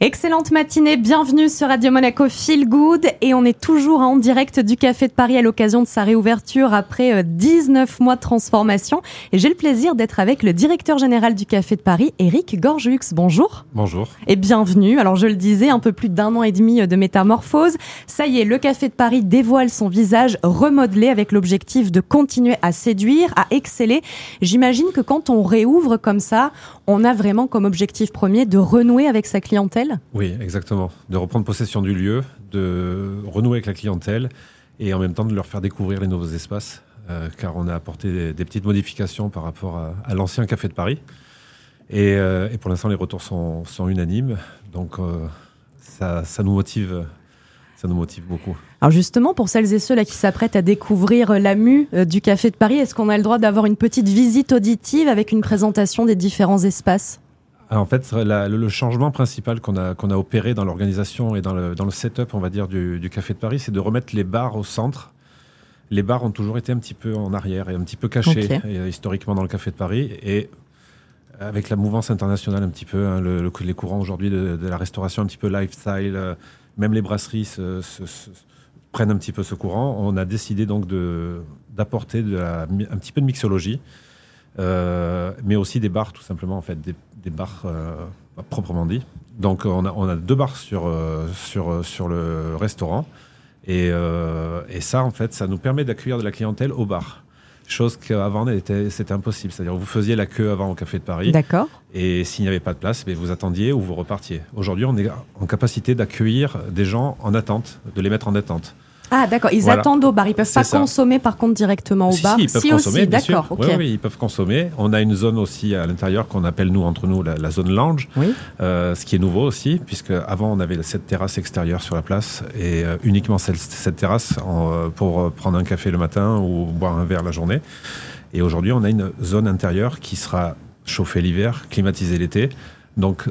Excellente matinée, bienvenue sur Radio Monaco Feel Good et on est toujours en direct du Café de Paris à l'occasion de sa réouverture après 19 euh, mois de transformation et j'ai le plaisir d'être avec le directeur général du Café de Paris, Eric Gorjux. Bonjour. Bonjour. Et bienvenue. Alors je le disais, un peu plus d'un an et demi de métamorphose. Ça y est, le Café de Paris dévoile son visage remodelé avec l'objectif de continuer à séduire, à exceller. J'imagine que quand on réouvre comme ça, on a vraiment comme objectif premier de renouer avec sa clientèle oui, exactement. De reprendre possession du lieu, de renouer avec la clientèle et en même temps de leur faire découvrir les nouveaux espaces, euh, car on a apporté des, petites modifications par rapport à, l'ancien Café de Paris. Euh, et, pour l'instant, les retours sont, unanimes. Donc, euh, ça, nous motive. Ça nous motive beaucoup. Alors justement, pour celles et ceux là qui s'apprêtent à découvrir la mue du Café de Paris, est-ce qu'on a le droit d'avoir une petite visite auditive avec une présentation des différents espaces? En fait, le, changement principal qu'on a, qu'on a opéré dans l'organisation et dans le, dans le setup, on va dire, du, Café de Paris, c'est de remettre les bars au centre. Les bars ont toujours été un petit peu en arrière et un petit peu cachés euh, historiquement dans le Café de Paris. Et avec la mouvance internationale un petit peu, hein, le, les courants aujourd'hui de, la restauration un petit peu lifestyle, euh, même les brasseries prennent un petit peu ce courant. On a décidé donc d'apporter un petit peu de mixologie. Euh, mais aussi des bars tout simplement en fait des, des bars euh, proprement dit. Donc on a, on a deux bars sur, euh, sur, sur le restaurant. Et, euh, et, ça, en fait, ça nous permet d'accueillir de la clientèle au bar. Chose qu'avant, c'était impossible. C'est-à-dire vous faisiez la queue avant au Café de Paris. D'accord. Et s'il n'y avait pas de place, mais vous attendiez ou vous repartiez. Aujourd'hui, on est en capacité d'accueillir des gens en attente, de les mettre en attente. Ah d'accord, ils attendent au bar, ils peuvent pas consommer par contre directement au bar. Si, ils peuvent consommer, d'accord. Oui, oui, ils peuvent consommer. On a une zone aussi à l'intérieur qu'on appelle nous entre nous la, zone lounge, oui. euh, ce qui est nouveau aussi, puisque avant on avait cette terrasse extérieure sur la place et euh, uniquement cette, cette terrasse en, euh, pour prendre un café le matin ou boire un verre la journée. Et aujourd'hui on a une zone intérieure qui sera chauffée l'hiver, climatisée l'été. Donc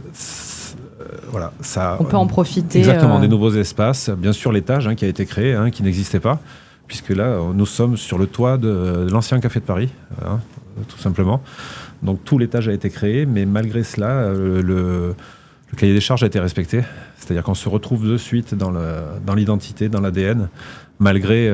voilà, ça. On peut en profiter. Exactement, euh, des nouveaux espaces. Bien sûr, l'étage hein, qui a été créé, hein, qui n'existait pas, puisque là, nous sommes sur le toit de, l'ancien café de Paris, hein, tout simplement. Donc tout l'étage a été créé, mais malgré cela, euh, le, cahier des charges a été respecté. C'est-à-dire qu'on se retrouve de suite dans l'identité, dans l'ADN, malgré,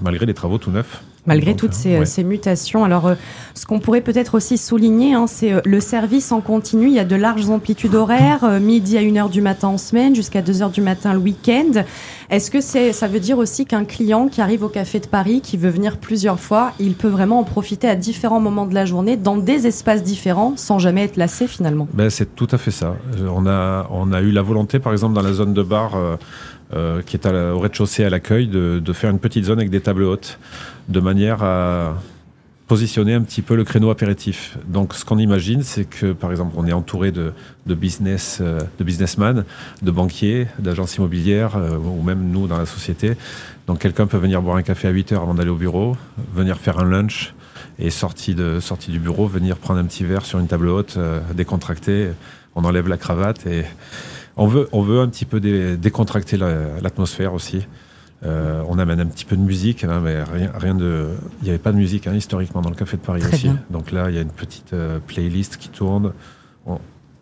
malgré les travaux tout neufs. Malgré toutes ces, ces, mutations. Alors, euh, ce qu'on pourrait peut-être aussi souligner, hein, c'est euh, le service en continu. Il y a de larges amplitudes horaires, euh, midi à 1h du matin en semaine, jusqu'à 2h du matin le week-end. Est-ce que c'est, ça veut dire aussi qu'un client qui arrive au Café de Paris, qui veut venir plusieurs fois, il peut vraiment en profiter à différents moments de la journée, dans des espaces différents, sans jamais être lassé finalement? Ben, C'est tout à fait ça. On a, on a eu la volonté, par exemple, dans la zone de bar... Euh, qui est au rez-de-chaussée à l'accueil, de, de, faire une petite zone avec des tables hautes, de manière à positionner un petit peu le créneau apéritif. Donc, ce qu'on imagine, c'est que, par exemple, on est entouré de, de business, euh, de businessmen, de banquiers, d'agences immobilières, euh, ou même nous dans la société. Donc, quelqu'un peut venir boire un café à 8 heures avant d'aller au bureau, venir faire un lunch, et sorti, de, sorti du bureau, venir prendre un petit verre sur une table haute, décontracté. On enlève la cravate et on veut, on veut un petit peu décontracter l'atmosphère aussi. Euh, on amène un petit peu de musique, hein, mais rien, rien de. Il n'y avait pas de musique hein, historiquement dans le Café de Paris aussi. Donc là, il y a une petite euh, playlist qui tourne on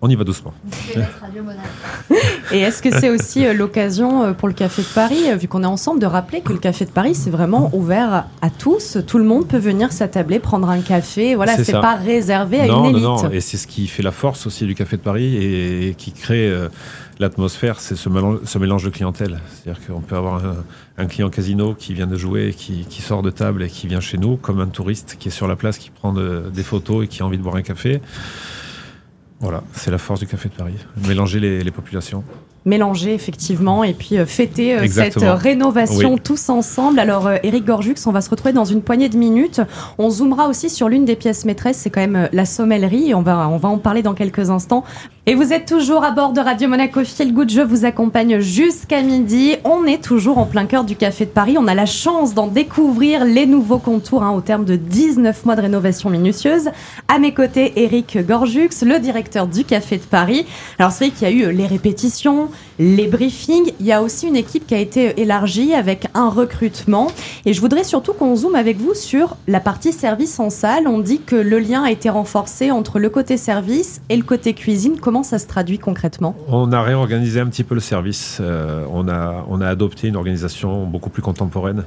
y va doucement. Et est-ce que c'est aussi euh, l'occasion euh, pour le Café de Paris, euh, vu qu'on est ensemble, de rappeler que le Café de Paris, c'est vraiment ouvert à tous. Tout le monde peut venir s'attabler, prendre un café. Voilà, c'est pas réservé à une élite. Non, non, et c'est ce qui fait la force aussi du Café de Paris et, qui crée l'atmosphère, c'est ce mélange, de clientèle. C'est-à-dire qu'on peut avoir un, client casino qui vient de jouer, qui, sort de table et qui vient chez nous, comme un touriste qui est sur la place, qui prend des photos et qui a envie de boire un café. Voilà, c'est la force du Café de Paris, mélanger les, populations. Mélanger effectivement et puis euh, fêter euh, cette rénovation tous ensemble. Alors Eric euh, Gorjux, on va se retrouver dans une poignée de minutes. On zoomera aussi sur l'une des pièces maîtresses, c'est quand même la sommellerie. On va, on va en parler dans quelques instants. Et vous êtes toujours à bord de Radio Monaco Feel Good. Je vous accompagne jusqu'à midi. On est toujours en plein cœur du Café de Paris. On a la chance d'en découvrir les nouveaux contours hein, au terme de 19 mois de rénovation minutieuse. À mes côtés, Eric Gorjux, le directeur du Café de Paris. Alors c'est vrai qu'il y a eu les répétitions, les briefings. Il y a aussi une équipe qui a été élargie avec un recrutement. Et je voudrais surtout qu'on zoome avec vous sur la partie service en salle. On dit que le lien a été renforcé entre le côté service et le côté cuisine. Comment ça se traduit concrètement? On a réorganisé un petit peu le service. Euh, on, a, on a adopté une organisation beaucoup plus contemporaine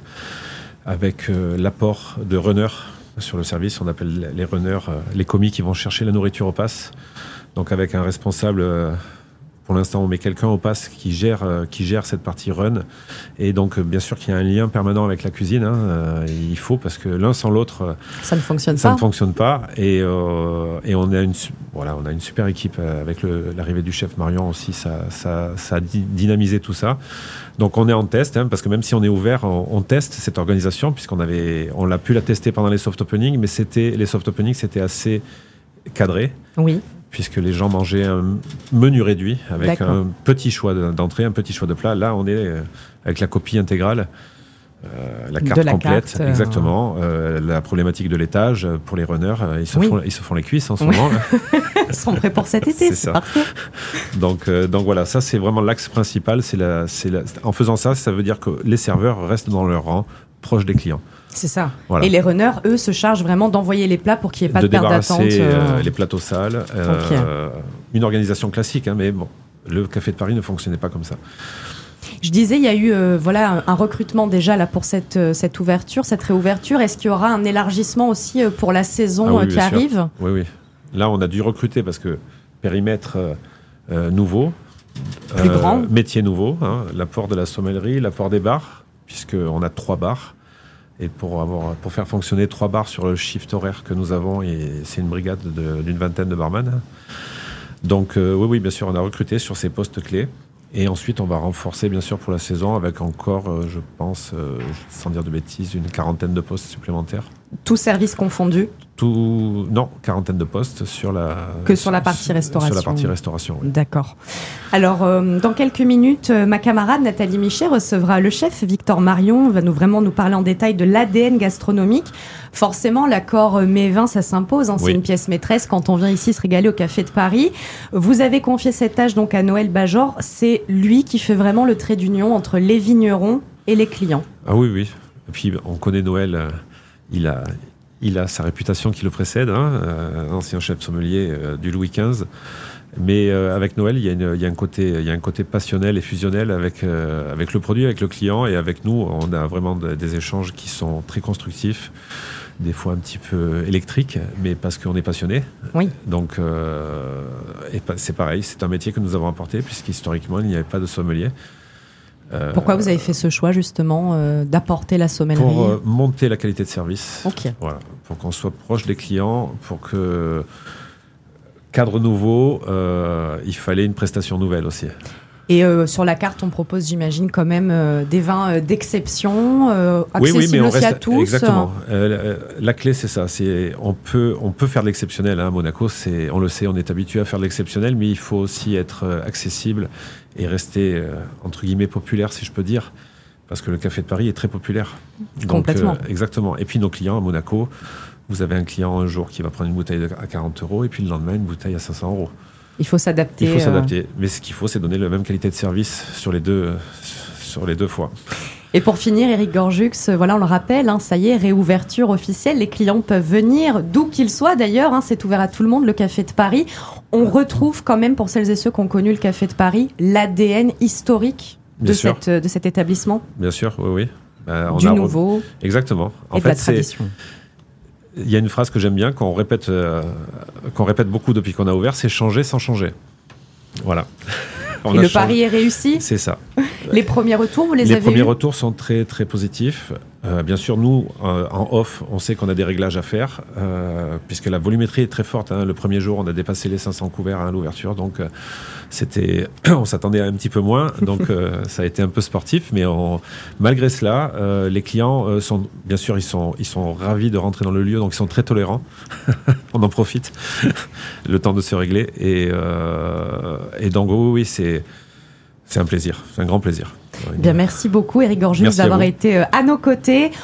avec euh, l'apport de runners sur le service. On appelle les runners euh, les commis qui vont chercher la nourriture au pass. Donc avec un responsable pour l'instant, on met quelqu'un au pass qui gère, euh, qui gère cette partie run. Et donc, euh, bien sûr qu'il y a un lien permanent avec la cuisine. Hein, euh, il faut parce que l'un sans l'autre, ça ne fonctionne ça pas. ne fonctionne pas. Et, et on a une, voilà, on a une super équipe avec l'arrivée du chef Marion aussi. Ça, ça, ça, a dynamisé tout ça. Donc, on est en test hein, parce que même si on est ouvert, on, teste cette organisation puisqu'on avait, on l'a pu la tester pendant les soft openings, mais c'était les soft openings, c'était assez cadré. Oui puisque les gens mangeaient un menu réduit avec un petit choix d'entrée, un petit choix de plat. Là, on est euh, avec la copie intégrale. Euh, la carte complète, euh, exactement. la problématique de l'étage pour les runners, ils, se font, ils se font les cuisses en ce moment. ils sont prêts pour cet été, c'est parfait. Donc, donc voilà, ça c'est vraiment l'axe principal. C'est la, la, en faisant ça, ça veut dire que les serveurs restent dans leur rang, proche des clients. C'est ça. Et les runners, eux, se chargent vraiment d'envoyer les plats pour qu'il n'y ait pas de, perte d'attente. Euh, euh... les plateaux sales. Euh, une organisation classique, hein, mais bon, le Café de Paris ne fonctionnait pas comme ça. Je disais, il y a eu euh, voilà un recrutement déjà là pour cette, cette ouverture, cette réouverture. Est-ce qu'il y aura un élargissement aussi pour la saison ah qui arrive? Oui, oui. Là, on a dû recruter parce que périmètre nouveau, plus grand, métier nouveau, hein, l'apport de la sommellerie, l'apport des bars, puisqu'on a trois bars. Et pour, faire fonctionner trois bars sur le shift horaire que nous avons, c'est une brigade d'une vingtaine de barman. Donc euh, oui, oui, bien sûr, on a recruté sur ces postes clés. Et ensuite, on va renforcer, bien sûr, pour la saison, avec encore, euh, je pense, euh, sans dire de bêtises, une quarantaine de postes supplémentaires. Tout service confondu tout, non, quarantaine de postes sur la. Que sur la partie restauration. Sur la partie restauration. D'accord. Alors, euh, dans quelques minutes, euh, ma camarade Nathalie Michet recevra le chef Victor Marion, va nous vraiment nous parler en détail de l'ADN gastronomique. Forcément, l'accord Mévin, ça s'impose. Hein, c'est une pièce maîtresse quand on vient ici se régaler au Café de Paris. Vous avez confié cette tâche donc à Noël Bajor. C'est lui qui fait vraiment le trait d'union entre les vignerons et les clients. Ah oui, oui. Et puis, on connaît Noël. Il a, il a sa réputation qui le précède, hein, euh, ancien chef sommelier euh, du Louis XV. Mais euh, avec Noël, il y, a un côté, il y a un côté passionnel et fusionnel avec, avec le produit, avec le client et avec nous. On a vraiment des échanges qui sont très constructifs, des fois un petit peu électriques, mais parce qu'on est passionné. Oui. Donc, c'est pareil, c'est un métier que nous avons apporté, puisqu'historiquement, il n'y avait pas de sommelier. Euh, Pourquoi vous avez fait ce choix justement euh, d'apporter la sommellerie Pour euh, monter la qualité de service. Ok. Voilà, pour qu'on soit proche des clients, pour que cadre nouveau, il fallait une prestation nouvelle aussi. Et sur la carte, on propose, j'imagine, quand même des vins d'exception, accessibles oui, oui, mais on aussi à tous. Exactement. la clé, c'est ça. C'est on peut on peut faire de l'exceptionnel. Hein, à Monaco, c'est on le sait, on est habitué à faire de l'exceptionnel, mais il faut aussi être accessible et rester, euh, entre guillemets, populaire, si je peux dire. Parce que le Café de Paris est très populaire. Complètement. Euh, exactement. Et puis nos clients à Monaco, vous avez un client un jour qui va prendre une bouteille à 40 euros et puis le lendemain une bouteille à 500 euros. Il faut s'adapter. Il faut euh, s'adapter. Mais ce qu'il faut, c'est donner la même qualité de service sur les deux, sur les deux fois. Et pour finir, Eric Gorjux, voilà, on le rappelle, hein, ça y est, réouverture officielle. Les clients peuvent venir, d'où qu'ils soient d'ailleurs. Hein, c'est ouvert à tout le monde, le Café de Paris. On retrouve quand même, pour celles et ceux qui ont connu le Café de Paris, l'ADN historique de, cette, de cet établissement. Bien sûr, oui, oui. Bah, du nouveau. Exactement. En et fait, de la tradition. Il y a une phrase que j'aime bien, qu'on répète, euh, qu'on répète beaucoup depuis qu'on a ouvert, c'est changer sans changer. Voilà. Et le pari est réussi? C'est ça. Les premiers retours, vous les, avez Les premiers retours sont très très positifs. Euh, bien sûr, nous, euh, en off, on sait qu'on a des réglages à faire, euh, puisque la volumétrie est très forte. Hein. Le premier jour, on a dépassé les 500 couverts à l'ouverture, donc c'était, on s'attendait à un petit peu moins, donc ça a été un peu sportif. Mais malgré cela, les clients sont, bien sûr, ils sont, ils sont ravis de rentrer dans le lieu, donc ils sont très tolérants. on en profite, le temps de se régler. Et, et donc, oui, oui c'est c'est un plaisir, c'est un grand plaisir. Bien, merci beaucoup Eric Gorjus d'avoir été euh, à nos côtés.